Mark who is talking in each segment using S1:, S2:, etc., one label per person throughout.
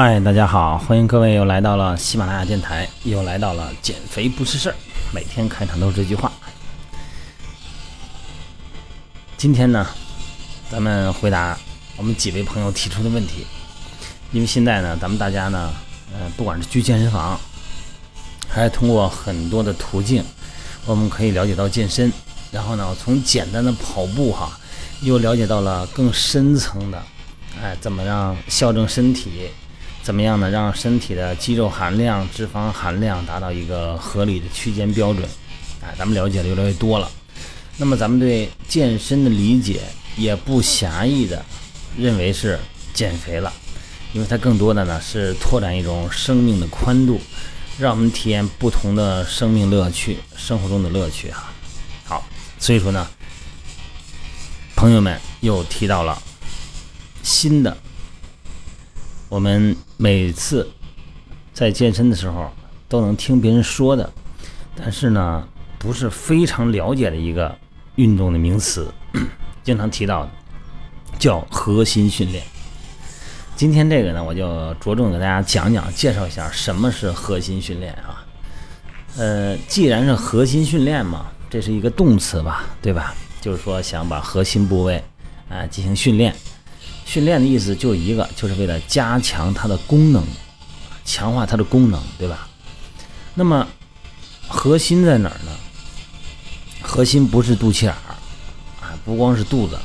S1: 嗨，大家好，欢迎各位又来到了喜马拉雅电台，又来到了减肥不是事儿，每天开场都是这句话。今天呢，咱们回答我们几位朋友提出的问题，因为现在呢，咱们大家呢，呃，不管是去健身房，还是通过很多的途径，我们可以了解到健身，然后呢，从简单的跑步哈，又了解到了更深层的，哎，怎么让校正身体。怎么样呢？让身体的肌肉含量、脂肪含量达到一个合理的区间标准，哎，咱们了解的越来越多了。那么咱们对健身的理解也不狭义的认为是减肥了，因为它更多的呢是拓展一种生命的宽度，让我们体验不同的生命乐趣、生活中的乐趣哈。好，所以说呢，朋友们又提到了新的。我们每次在健身的时候都能听别人说的，但是呢不是非常了解的一个运动的名词，经常提到的叫核心训练。今天这个呢，我就着重给大家讲讲，介绍一下什么是核心训练啊。呃，既然是核心训练嘛，这是一个动词吧，对吧？就是说想把核心部位啊进行训练。训练的意思就一个，就是为了加强它的功能，强化它的功能，对吧？那么核心在哪儿呢？核心不是肚脐眼儿啊，不光是肚子，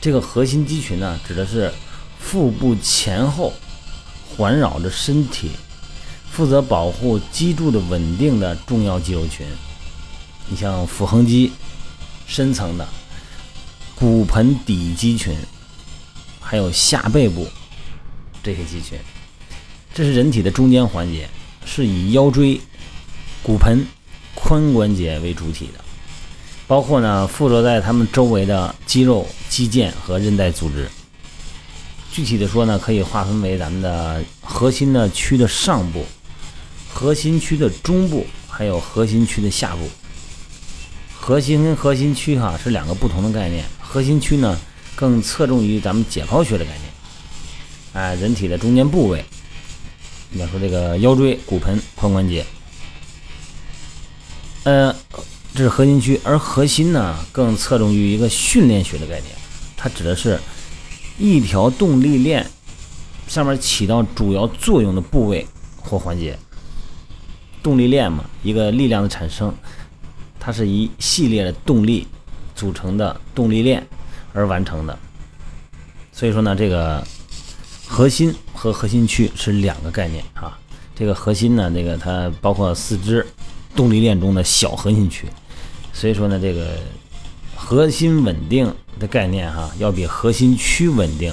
S1: 这个核心肌群呢，指的是腹部前后环绕着身体，负责保护脊柱的稳定的重要肌肉群。你像腹横肌，深层的骨盆底肌群。还有下背部这些肌群，这是人体的中间环节，是以腰椎、骨盆、髋关节为主体的，包括呢附着在它们周围的肌肉、肌腱和韧带组织。具体的说呢，可以划分为咱们的核心的区的上部、核心区的中部，还有核心区的下部。核心跟核心区哈是两个不同的概念，核心区呢。更侧重于咱们解剖学的概念，哎，人体的中间部位，比方说这个腰椎、骨盆、髋关节，呃，这是核心区，而核心呢，更侧重于一个训练学的概念，它指的是一条动力链上面起到主要作用的部位或环节。动力链嘛，一个力量的产生，它是一系列的动力组成的动力链。而完成的，所以说呢，这个核心和核心区是两个概念啊。这个核心呢，这个它包括四肢动力链中的小核心区，所以说呢，这个核心稳定的概念哈，要比核心区稳定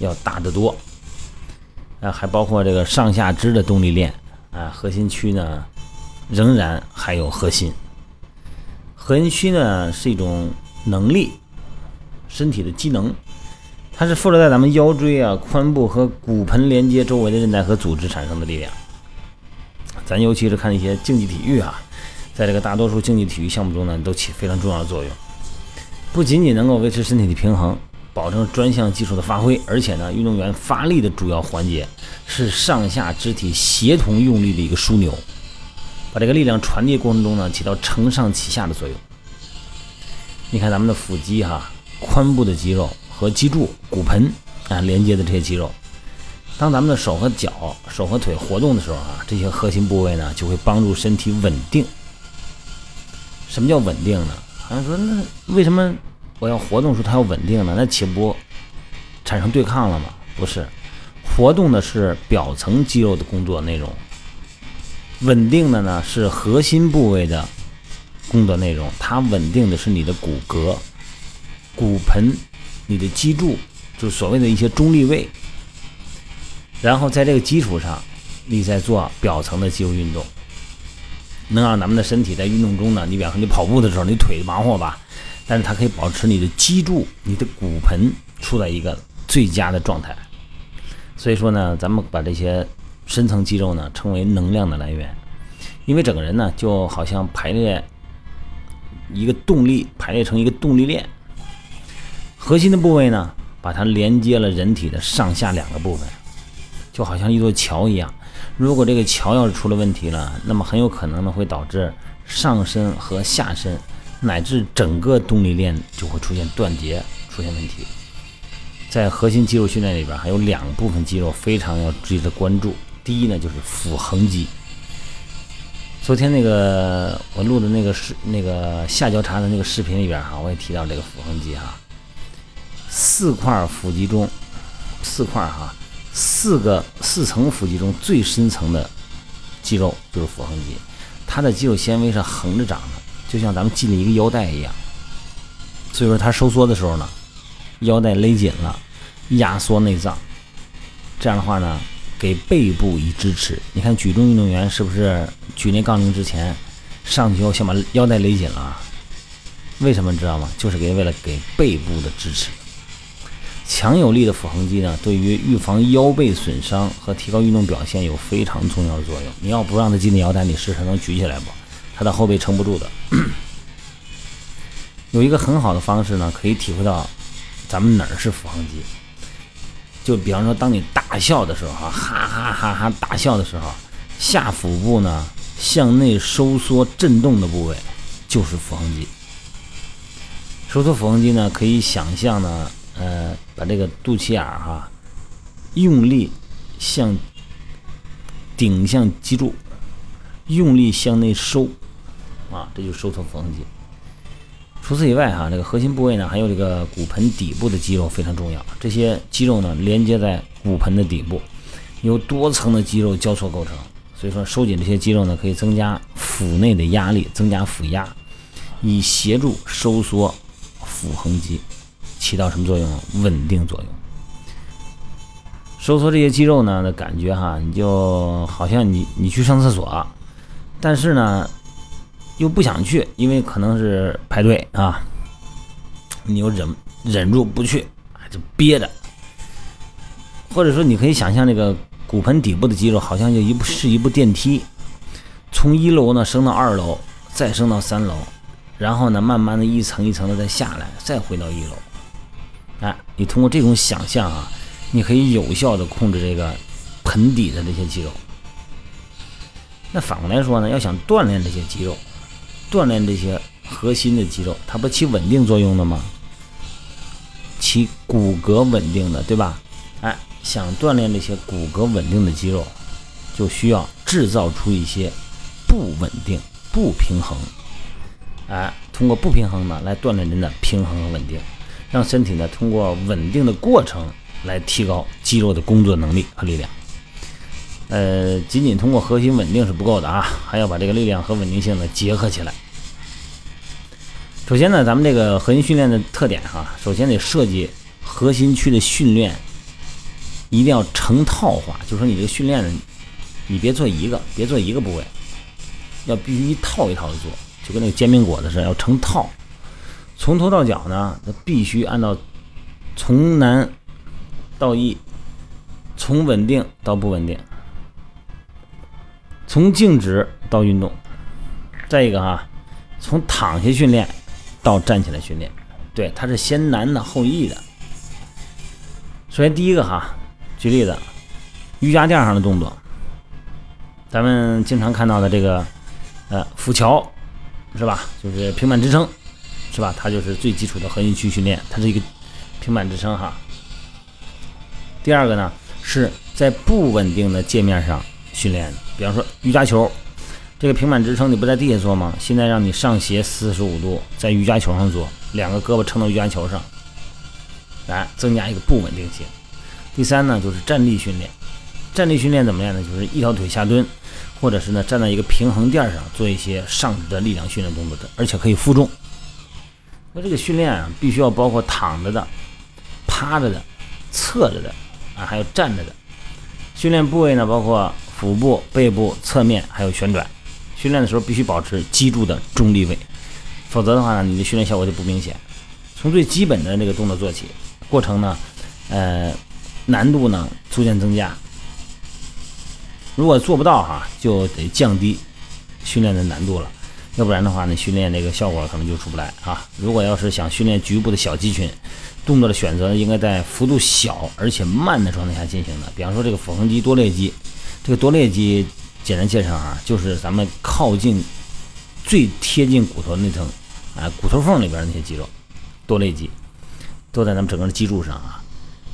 S1: 要大得多。啊，还包括这个上下肢的动力链啊，核心区呢仍然还有核心。核心区呢是一种能力。身体的机能，它是附着在咱们腰椎啊、髋部和骨盆连接周围的韧带和组织产生的力量。咱尤其是看一些竞技体育啊，在这个大多数竞技体育项目中呢，都起非常重要的作用。不仅仅能够维持身体的平衡，保证专项技术的发挥，而且呢，运动员发力的主要环节是上下肢体协同用力的一个枢纽，把这个力量传递过程中呢，起到承上启下的作用。你看咱们的腹肌哈。髋部的肌肉和脊柱、骨盆啊连接的这些肌肉，当咱们的手和脚、手和腿活动的时候啊，这些核心部位呢就会帮助身体稳定。什么叫稳定呢？好像说那为什么我要活动时它要稳定呢？那岂不产生对抗了吗？不是，活动的是表层肌肉的工作内容，稳定的呢是核心部位的工作内容，它稳定的是你的骨骼。骨盆，你的脊柱，就所谓的一些中立位，然后在这个基础上，你再做表层的肌肉运动，能让咱们的身体在运动中呢，你比方说你跑步的时候，你腿忙活吧，但是它可以保持你的脊柱、你的骨盆处在一个最佳的状态。所以说呢，咱们把这些深层肌肉呢称为能量的来源，因为整个人呢就好像排列一个动力，排列成一个动力链。核心的部位呢，把它连接了人体的上下两个部分，就好像一座桥一样。如果这个桥要是出了问题了，那么很有可能呢会导致上身和下身乃至整个动力链就会出现断节，出现问题。在核心肌肉训练里边，还有两部分肌肉非常要值得关注。第一呢，就是腹横肌。昨天那个我录的那个视那个下交叉的那个视频里边哈，我也提到这个腹横肌哈。四块腹肌中，四块哈，四个四层腹肌中最深层的肌肉就是腹横肌，它的肌肉纤维是横着长的，就像咱们系了一个腰带一样。所以说它收缩的时候呢，腰带勒紧了。压缩内脏，这样的话呢，给背部以支持。你看举重运动员是不是举那杠铃之前上去后先把腰带勒紧了？为什么你知道吗？就是给为了给背部的支持。强有力的腹横肌呢，对于预防腰背损伤和提高运动表现有非常重要的作用。你要不让他系那腰带，你试试能举起来不？他的后背撑不住的。有一个很好的方式呢，可以体会到咱们哪儿是腹横肌。就比方说，当你大笑的时候，哈哈哈哈哈大笑的时候，下腹部呢向内收缩震动的部位就是腹横肌。收缩腹横肌呢，可以想象呢，呃，把这个肚脐眼儿哈用力向顶向脊柱，用力向内收，啊，这就是收缩腹横肌。除此以外，哈，这个核心部位呢，还有这个骨盆底部的肌肉非常重要。这些肌肉呢，连接在骨盆的底部，由多层的肌肉交错构成。所以说，收紧这些肌肉呢，可以增加腹内的压力，增加腹压，以协助收缩腹横肌，起到什么作用？稳定作用。收缩这些肌肉呢的感觉，哈，你就好像你你去上厕所，但是呢。又不想去，因为可能是排队啊，你又忍忍住不去，就憋着。或者说，你可以想象那个骨盆底部的肌肉，好像就一部是一部电梯，从一楼呢升到二楼，再升到三楼，然后呢慢慢的一层一层的再下来，再回到一楼。哎，你通过这种想象啊，你可以有效的控制这个盆底的这些肌肉。那反过来说呢，要想锻炼这些肌肉。锻炼这些核心的肌肉，它不起稳定作用的吗？起骨骼稳定的，对吧？哎，想锻炼这些骨骼稳定的肌肉，就需要制造出一些不稳定、不平衡。哎，通过不平衡呢，来锻炼人的平衡和稳定，让身体呢通过稳定的过程来提高肌肉的工作能力和力量。呃，仅仅通过核心稳定是不够的啊，还要把这个力量和稳定性呢结合起来。首先呢，咱们这个核心训练的特点哈，首先得设计核心区的训练，一定要成套化，就说你这个训练呢，你别做一个，别做一个部位，要必须一套一套的做，就跟那个煎饼果子似的，要成套，从头到脚呢，它必须按照从难到易，从稳定到不稳定。从静止到运动，再一个哈，从躺下训练到站起来训练，对，它是先难的后易的。首先第一个哈，举例子，瑜伽垫上的动作，咱们经常看到的这个呃俯桥，是吧？就是平板支撑，是吧？它就是最基础的核心区训练，它是一个平板支撑哈。第二个呢，是在不稳定的界面上训练。比方说瑜伽球，这个平板支撑你不在地下做吗？现在让你上斜四十五度，在瑜伽球上做，两个胳膊撑到瑜伽球上，来增加一个不稳定性。第三呢，就是站立训练。站立训练怎么练呢？就是一条腿下蹲，或者是呢站在一个平衡垫上做一些上肢的力量训练动作的，而且可以负重。那这个训练啊，必须要包括躺着的、趴着的、侧着的啊，还有站着的。训练部位呢，包括。腹部、背部、侧面还有旋转，训练的时候必须保持脊柱的中立位，否则的话呢，你的训练效果就不明显。从最基本的这个动作做起，过程呢，呃，难度呢逐渐增加。如果做不到哈，就得降低训练的难度了。要不然的话呢，训练这个效果可能就出不来啊。如果要是想训练局部的小肌群，动作的选择应该在幅度小而且慢的状态下进行的。比方说这个腹横肌、多裂肌，这个多裂肌简单介绍啊，就是咱们靠近最贴近骨头那层啊骨头缝里边那些肌肉，多裂肌都在咱们整个的脊柱上啊。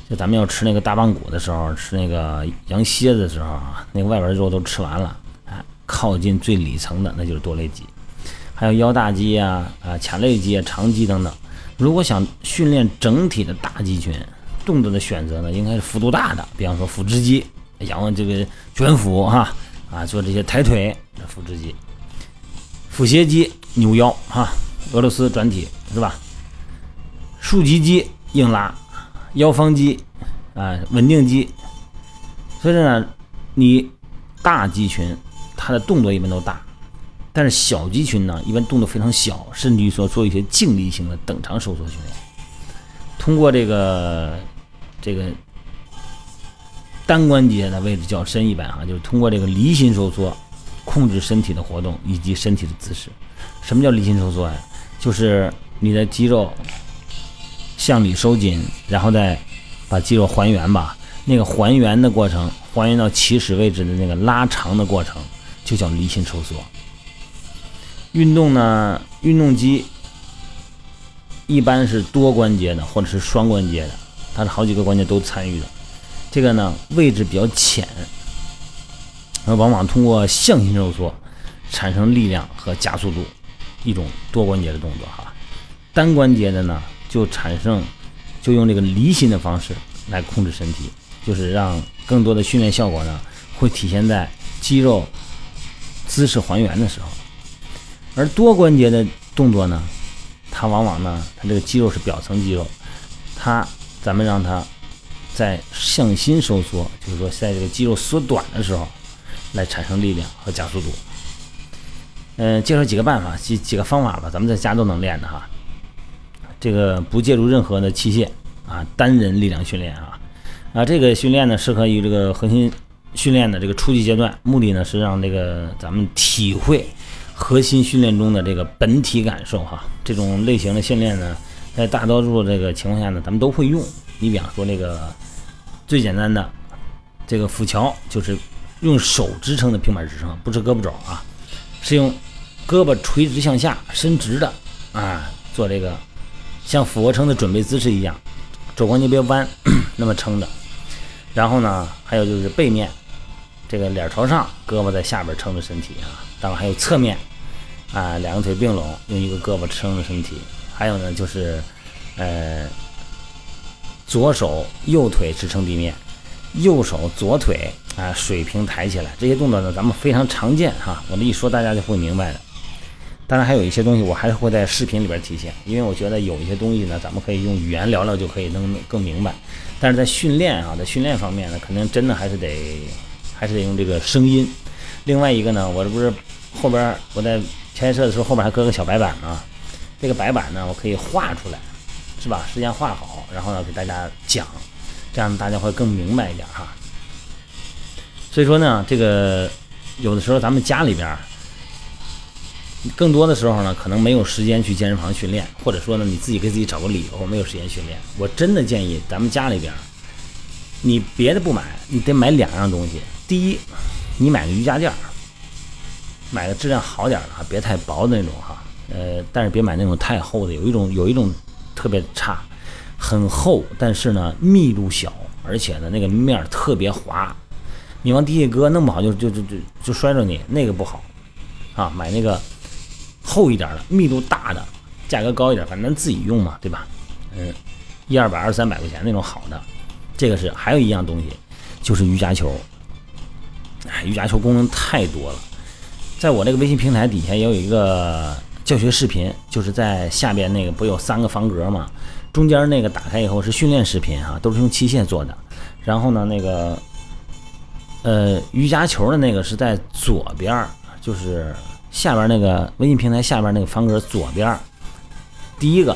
S1: 就咱们要吃那个大棒骨的时候，吃那个羊蝎子的时候啊，那个外边的肉都吃完了，哎，靠近最里层的那就是多裂肌。还有腰大肌啊、啊髂肋肌啊、长肌等等。如果想训练整体的大肌群，动作的选择呢，应该是幅度大的，比方说腹直肌，仰这个卷腹哈啊，做这些抬腿腹直肌。腹斜肌扭腰哈，俄罗斯转体是吧？竖脊肌硬拉，腰方肌啊稳定肌。所以呢，你大肌群它的动作一般都大。但是小肌群呢，一般动作非常小，甚至于说做一些静力性的等长收缩训练。通过这个这个单关节的位置较深一般啊，就是通过这个离心收缩控制身体的活动以及身体的姿势。什么叫离心收缩呀？就是你的肌肉向里收紧，然后再把肌肉还原吧。那个还原的过程，还原到起始位置的那个拉长的过程，就叫离心收缩。运动呢，运动肌一般是多关节的或者是双关节的，它是好几个关节都参与的。这个呢位置比较浅，那往往通过向心收缩产生力量和加速度，一种多关节的动作哈。单关节的呢就产生就用这个离心的方式来控制身体，就是让更多的训练效果呢会体现在肌肉姿势还原的时候。而多关节的动作呢，它往往呢，它这个肌肉是表层肌肉，它咱们让它在向心收缩，就是说在这个肌肉缩短的时候，来产生力量和加速度。嗯，介绍几个办法，几几个方法吧，咱们在家都能练的哈。这个不借助任何的器械啊，单人力量训练啊，啊，这个训练呢适合于这个核心训练的这个初级阶段，目的呢是让这个咱们体会。核心训练中的这个本体感受哈，这种类型的训练呢，在大多数这个情况下呢，咱们都会用。你比方说这个最简单的这个俯桥，就是用手支撑的平板支撑，不是胳膊肘啊，是用胳膊垂直向下伸直的啊，做这个像俯卧撑的准备姿势一样，肘关节别弯，那么撑着。然后呢，还有就是背面。这个脸朝上，胳膊在下边撑着身体啊。当然还有侧面，啊，两个腿并拢，用一个胳膊撑着身体。还有呢，就是呃，左手右腿支撑地面，右手左腿啊水平抬起来。这些动作呢，咱们非常常见哈。我这一说，大家就会明白的。当然还有一些东西，我还是会在视频里边体现，因为我觉得有一些东西呢，咱们可以用语言聊聊就可以能更明白。但是在训练啊，在训练方面呢，肯定真的还是得。还是得用这个声音。另外一个呢，我这不是后边我在拍摄的时候后面还搁个小白板呢。这个白板呢，我可以画出来，是吧？事先画好，然后呢给大家讲，这样大家会更明白一点哈。所以说呢，这个有的时候咱们家里边，更多的时候呢，可能没有时间去健身房训练，或者说呢，你自己给自己找个理由没有时间训练。我真的建议咱们家里边，你别的不买，你得买两样东西。第一，你买个瑜伽垫儿，买个质量好点儿的哈，别太薄的那种哈。呃，但是别买那种太厚的，有一种有一种特别差，很厚，但是呢密度小，而且呢那个面儿特别滑，你往地下搁弄不好就就就就就摔着你，那个不好啊。买那个厚一点的，密度大的，价格高一点，反正自己用嘛，对吧？嗯，一二百、二三百块钱那种好的，这个是。还有一样东西，就是瑜伽球。哎瑜伽球功能太多了，在我那个微信平台底下也有一个教学视频，就是在下边那个不有三个方格吗？中间那个打开以后是训练视频哈，都是用器械做的。然后呢，那个呃瑜伽球的那个是在左边，就是下边那个微信平台下边那个方格左边第一个，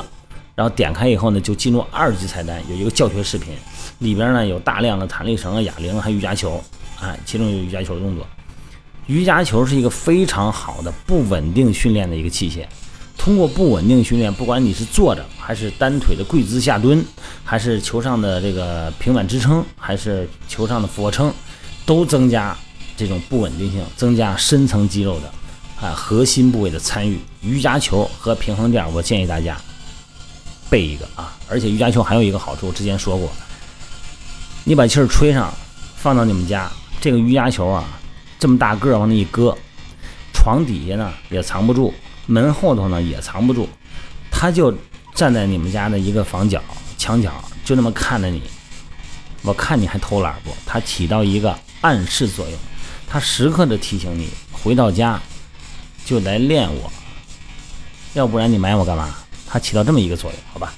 S1: 然后点开以后呢，就进入二级菜单，有一个教学视频，里边呢有大量的弹力绳啊、哑铃还有瑜伽球。哎，其中有瑜伽球的动作，瑜伽球是一个非常好的不稳定训练的一个器械。通过不稳定训练，不管你是坐着，还是单腿的跪姿下蹲，还是球上的这个平板支撑，还是球上的俯卧撑，都增加这种不稳定性，增加深层肌肉的啊核心部位的参与。瑜伽球和平衡垫，我建议大家备一个啊。而且瑜伽球还有一个好处，之前说过，你把气儿吹上，放到你们家这个瑜伽球啊，这么大个儿往那一搁，床底下呢也藏不住。门后头呢也藏不住，他就站在你们家的一个房角墙角，就那么看着你。我看你还偷懒不？他起到一个暗示作用，他时刻的提醒你回到家就来练我，要不然你买我干嘛？他起到这么一个作用，好吧？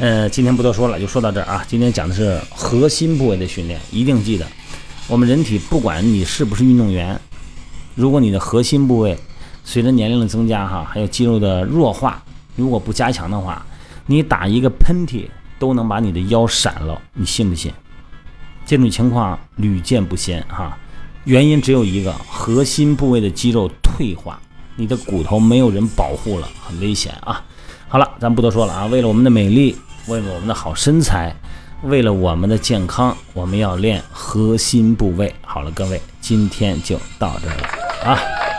S1: 呃，今天不多说了，就说到这儿啊。今天讲的是核心部位的训练，一定记得，我们人体不管你是不是运动员，如果你的核心部位。随着年龄的增加，哈，还有肌肉的弱化，如果不加强的话，你打一个喷嚏都能把你的腰闪了，你信不信？这种情况屡见不鲜，哈，原因只有一个，核心部位的肌肉退化，你的骨头没有人保护了，很危险啊。好了，咱不多说了啊，为了我们的美丽，为了我们的好身材，为了我们的健康，我们要练核心部位。好了，各位，今天就到这儿了啊。